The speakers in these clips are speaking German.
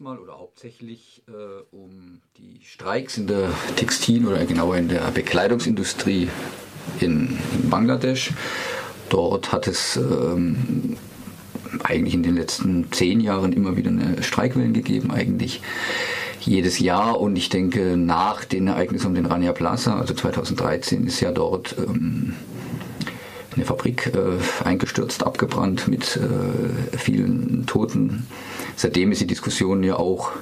Mal oder hauptsächlich äh, um die Streiks in der Textil- oder genauer in der Bekleidungsindustrie in, in Bangladesch. Dort hat es ähm, eigentlich in den letzten zehn Jahren immer wieder eine Streikwellen gegeben, eigentlich jedes Jahr. Und ich denke, nach den Ereignissen um den Rania Plaza, also 2013, ist ja dort ähm, eine Fabrik äh, eingestürzt, abgebrannt mit äh, vielen Toten. Seitdem ist die Diskussion ja auch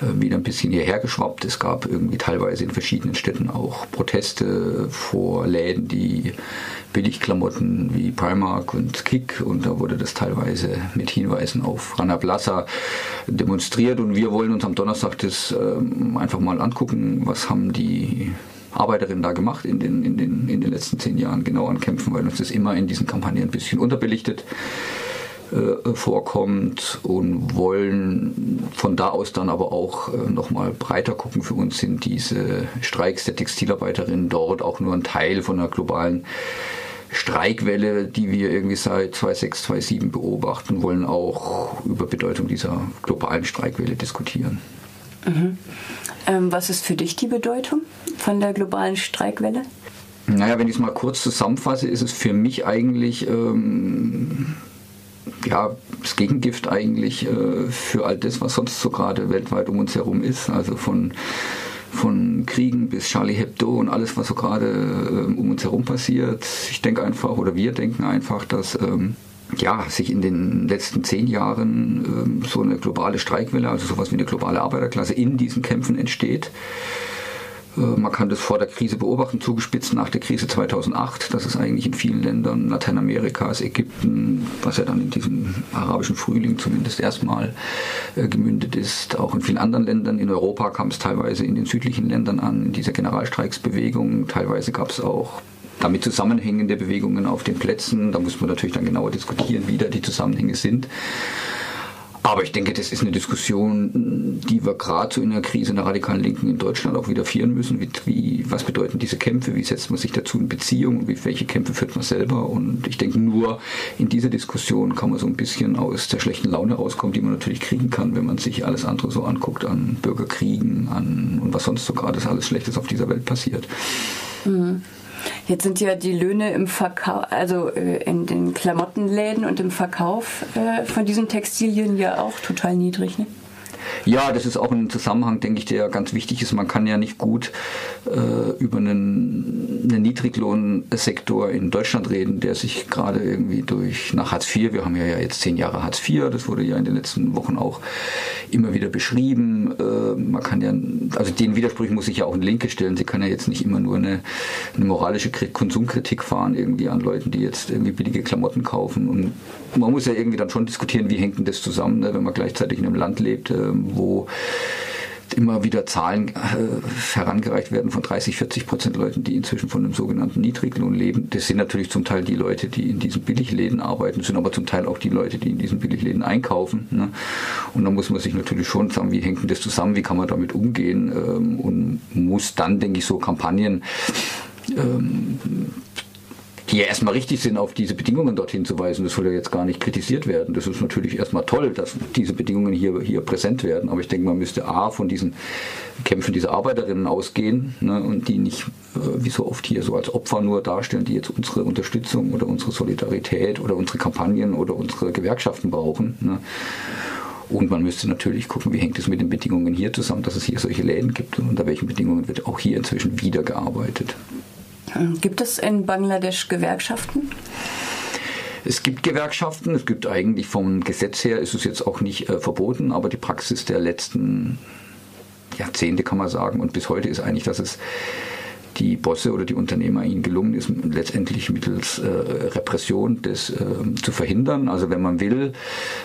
äh, wieder ein bisschen hierher geschwappt. Es gab irgendwie teilweise in verschiedenen Städten auch Proteste vor Läden, die Billigklamotten wie Primark und Kick. Und da wurde das teilweise mit Hinweisen auf Rana Plaza demonstriert. Und wir wollen uns am Donnerstag das ähm, einfach mal angucken, was haben die Arbeiterinnen da gemacht in den, in, den, in den letzten zehn Jahren genau an Kämpfen, weil uns das immer in diesen Kampagnen ein bisschen unterbelichtet äh, vorkommt und wollen von da aus dann aber auch äh, nochmal breiter gucken. Für uns sind diese Streiks der Textilarbeiterinnen dort auch nur ein Teil von einer globalen Streikwelle, die wir irgendwie seit 2006, 2007 beobachten, wollen auch über Bedeutung dieser globalen Streikwelle diskutieren. Mhm. Ähm, was ist für dich die Bedeutung von der globalen Streikwelle? Naja, wenn ich es mal kurz zusammenfasse, ist es für mich eigentlich ähm, ja, das Gegengift eigentlich äh, für all das, was sonst so gerade weltweit um uns herum ist. Also von, von Kriegen bis Charlie Hebdo und alles, was so gerade äh, um uns herum passiert. Ich denke einfach, oder wir denken einfach, dass ähm, ja, sich in den letzten zehn Jahren ähm, so eine globale Streikwelle, also sowas wie eine globale Arbeiterklasse in diesen Kämpfen entsteht. Äh, man kann das vor der Krise beobachten, zugespitzt nach der Krise 2008, dass es eigentlich in vielen Ländern Lateinamerikas, Ägypten, was ja dann in diesem arabischen Frühling zumindest erstmal äh, gemündet ist, auch in vielen anderen Ländern. In Europa kam es teilweise in den südlichen Ländern an, in dieser Generalstreiksbewegung. Teilweise gab es auch damit zusammenhängende Bewegungen auf den Plätzen. Da muss man natürlich dann genauer diskutieren, wie da die Zusammenhänge sind. Aber ich denke, das ist eine Diskussion, die wir gerade so in der Krise der radikalen Linken in Deutschland auch wieder führen müssen. Wie, wie, was bedeuten diese Kämpfe? Wie setzt man sich dazu in Beziehung? Wie, welche Kämpfe führt man selber? Und ich denke, nur in dieser Diskussion kann man so ein bisschen aus der schlechten Laune rauskommen, die man natürlich kriegen kann, wenn man sich alles andere so anguckt an Bürgerkriegen, an und was sonst so gerade alles Schlechtes auf dieser Welt passiert. Mhm. Jetzt sind ja die Löhne im Verkauf, also äh, in den Klamottenläden und im Verkauf äh, von diesen Textilien ja auch total niedrig. Ne? Ja, das ist auch ein Zusammenhang, denke ich, der ganz wichtig ist. Man kann ja nicht gut äh, über einen, einen Niedriglohnsektor in Deutschland reden, der sich gerade irgendwie durch nach Hartz IV, wir haben ja jetzt zehn Jahre Hartz IV, das wurde ja in den letzten Wochen auch immer wieder beschrieben. Äh, man kann ja, also den Widersprüchen muss ich ja auch in Linke stellen. Sie kann ja jetzt nicht immer nur eine, eine moralische Konsumkritik fahren irgendwie an Leuten, die jetzt irgendwie billige Klamotten kaufen. Und man muss ja irgendwie dann schon diskutieren, wie hängt denn das zusammen, ne, wenn man gleichzeitig in einem Land lebt, äh, wo immer wieder Zahlen äh, herangereicht werden von 30, 40 Prozent Leuten, die inzwischen von einem sogenannten Niedriglohn leben. Das sind natürlich zum Teil die Leute, die in diesen Billigläden arbeiten, sind aber zum Teil auch die Leute, die in diesen Billigläden einkaufen. Ne? Und da muss man sich natürlich schon sagen, wie hängt denn das zusammen, wie kann man damit umgehen ähm, und muss dann, denke ich, so Kampagnen ähm, die erstmal richtig sind, auf diese Bedingungen dorthin zu weisen. Das soll ja jetzt gar nicht kritisiert werden. Das ist natürlich erstmal toll, dass diese Bedingungen hier, hier präsent werden. Aber ich denke, man müsste A von diesen Kämpfen dieser Arbeiterinnen ausgehen ne, und die nicht äh, wie so oft hier so als Opfer nur darstellen, die jetzt unsere Unterstützung oder unsere Solidarität oder unsere Kampagnen oder unsere Gewerkschaften brauchen. Ne. Und man müsste natürlich gucken, wie hängt es mit den Bedingungen hier zusammen, dass es hier solche Läden gibt und unter welchen Bedingungen wird auch hier inzwischen wieder gearbeitet. Gibt es in Bangladesch Gewerkschaften? Es gibt Gewerkschaften, es gibt eigentlich vom Gesetz her, ist es jetzt auch nicht äh, verboten, aber die Praxis der letzten Jahrzehnte kann man sagen und bis heute ist eigentlich, dass es die Bosse oder die Unternehmer ihnen gelungen ist, letztendlich mittels äh, Repression das äh, zu verhindern. Also wenn man will,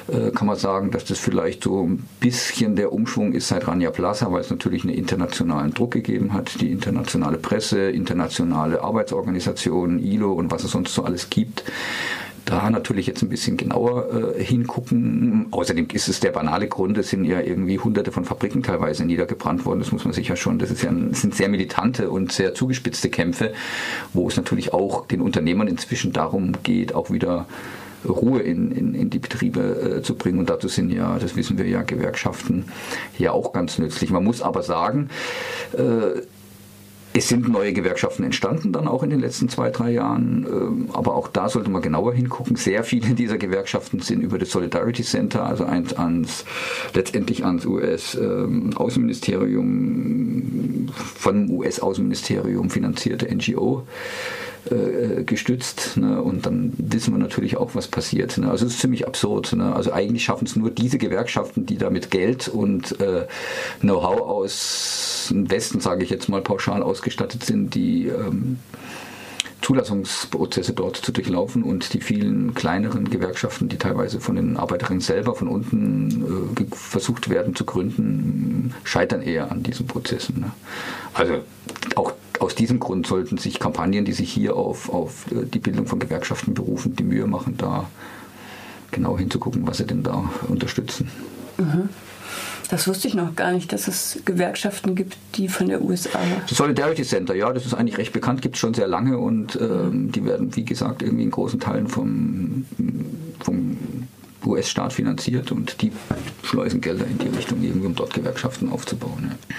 äh, kann man sagen, dass das vielleicht so ein bisschen der Umschwung ist seit Rania Plaza, weil es natürlich einen internationalen Druck gegeben hat, die internationale Presse, internationale Arbeitsorganisationen, ILO und was es sonst so alles gibt da natürlich jetzt ein bisschen genauer äh, hingucken. Außerdem ist es der banale Grund, es sind ja irgendwie hunderte von Fabriken teilweise niedergebrannt worden. Das muss man sich ja schon, das, ist ja das sind sehr militante und sehr zugespitzte Kämpfe, wo es natürlich auch den Unternehmern inzwischen darum geht, auch wieder Ruhe in, in, in die Betriebe äh, zu bringen. Und dazu sind ja, das wissen wir ja, Gewerkschaften ja auch ganz nützlich. Man muss aber sagen, äh, es sind neue Gewerkschaften entstanden, dann auch in den letzten zwei, drei Jahren. Ähm, aber auch da sollte man genauer hingucken. Sehr viele dieser Gewerkschaften sind über das Solidarity Center, also ans, letztendlich ans US-Außenministerium, ähm, von US-Außenministerium finanzierte NGO äh, gestützt. Ne? Und dann wissen wir natürlich auch, was passiert. Ne? Also es ist ziemlich absurd. Ne? Also eigentlich schaffen es nur diese Gewerkschaften, die da mit Geld und äh, Know-how aus dem Westen, sage ich jetzt mal pauschal, ausgestattet sind, die ähm, Zulassungsprozesse dort zu durchlaufen und die vielen kleineren Gewerkschaften, die teilweise von den Arbeiterinnen selber von unten äh, versucht werden zu gründen, scheitern eher an diesen Prozessen. Ne? Also auch aus diesem Grund sollten sich Kampagnen, die sich hier auf, auf äh, die Bildung von Gewerkschaften berufen, die Mühe machen, da genau hinzugucken, was sie denn da unterstützen. Mhm. Das wusste ich noch gar nicht, dass es Gewerkschaften gibt, die von der USA. Das Solidarity Center, ja, das ist eigentlich recht bekannt, gibt es schon sehr lange und ähm, die werden, wie gesagt, irgendwie in großen Teilen vom, vom US-Staat finanziert und die schleusen Gelder in die Richtung, irgendwie, um dort Gewerkschaften aufzubauen. Ja.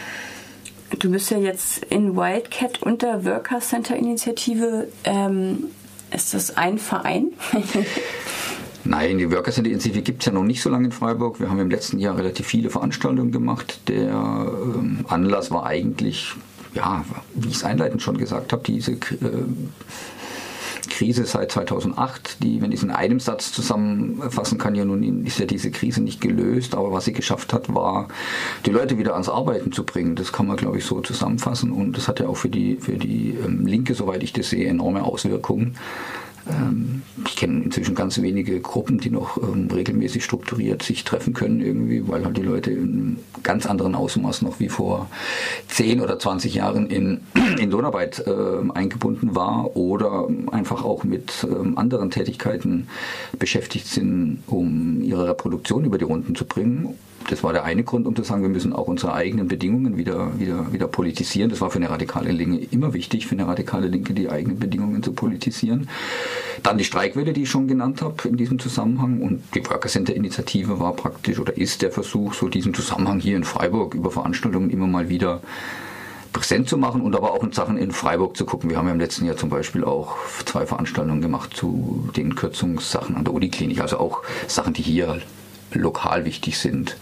Du bist ja jetzt in Wildcat unter Worker Center Initiative. Ähm, ist das ein Verein? Nein, die Worker Center Initiative gibt es ja noch nicht so lange in Freiburg. Wir haben im letzten Jahr relativ viele Veranstaltungen gemacht. Der ähm, Anlass war eigentlich, ja, wie ich es einleitend schon gesagt habe, diese äh, Krise seit 2008, die, wenn ich es in einem Satz zusammenfassen kann, ja nun ist ja diese Krise nicht gelöst, aber was sie geschafft hat, war, die Leute wieder ans Arbeiten zu bringen. Das kann man, glaube ich, so zusammenfassen und das hat ja auch für die, für die ähm, Linke, soweit ich das sehe, enorme Auswirkungen. Ähm, ich kenne inzwischen ganz wenige Gruppen, die noch ähm, regelmäßig strukturiert sich treffen können irgendwie, weil halt die Leute in ganz anderen Ausmaß noch wie vor 10 oder 20 Jahren in, in Lohnarbeit äh, eingebunden war oder einfach auch mit ähm, anderen Tätigkeiten beschäftigt sind, um ihre Reproduktion über die Runden zu bringen das war der eine Grund, um zu sagen, wir müssen auch unsere eigenen Bedingungen wieder, wieder, wieder politisieren. Das war für eine radikale Linke immer wichtig, für eine radikale Linke die eigenen Bedingungen zu politisieren. Dann die Streikwelle, die ich schon genannt habe in diesem Zusammenhang. Und die Worker Center Initiative war praktisch oder ist der Versuch, so diesen Zusammenhang hier in Freiburg über Veranstaltungen immer mal wieder präsent zu machen und aber auch in Sachen in Freiburg zu gucken. Wir haben ja im letzten Jahr zum Beispiel auch zwei Veranstaltungen gemacht zu den Kürzungssachen an der Uniklinik, also auch Sachen, die hier lokal wichtig sind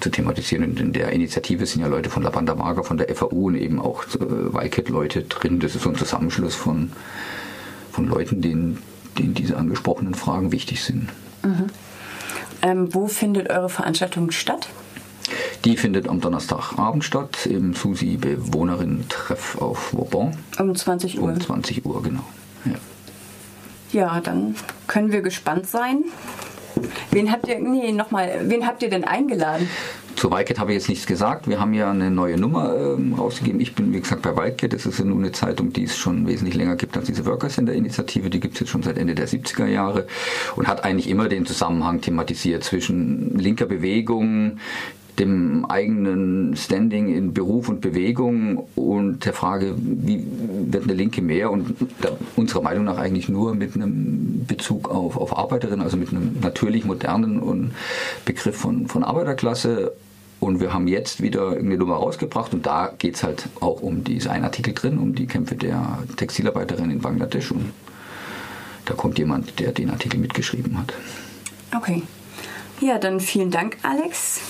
zu thematisieren. Und in der Initiative sind ja Leute von La Banda Mager, von der FAU und eben auch äh, Wildcat-Leute drin. Das ist so ein Zusammenschluss von, von Leuten, denen, denen diese angesprochenen Fragen wichtig sind. Mhm. Ähm, wo findet eure Veranstaltung statt? Die findet am Donnerstagabend statt im Susi Bewohnerin-Treff auf Vauban. Um 20 Uhr. Um 20 Uhr, genau. Ja. ja, dann können wir gespannt sein. Wen habt ihr, nee, nochmal, wen habt ihr denn eingeladen? Zu Wildcat habe ich jetzt nichts gesagt. Wir haben ja eine neue Nummer ähm, rausgegeben. Ich bin, wie gesagt, bei Wildcat. Das ist ja nun eine Zeitung, die es schon wesentlich länger gibt als diese Workers Center Initiative. Die gibt es jetzt schon seit Ende der 70er Jahre und hat eigentlich immer den Zusammenhang thematisiert zwischen linker Bewegung, dem eigenen Standing in Beruf und Bewegung und der Frage, wie wird eine Linke mehr und unserer Meinung nach eigentlich nur mit einem Bezug auf, auf Arbeiterinnen, also mit einem natürlich modernen und Begriff von, von Arbeiterklasse. Und wir haben jetzt wieder eine Nummer rausgebracht und da geht es halt auch um diesen einen Artikel drin, um die Kämpfe der Textilarbeiterin in Bangladesch und da kommt jemand, der den Artikel mitgeschrieben hat. Okay. Ja, dann vielen Dank, Alex.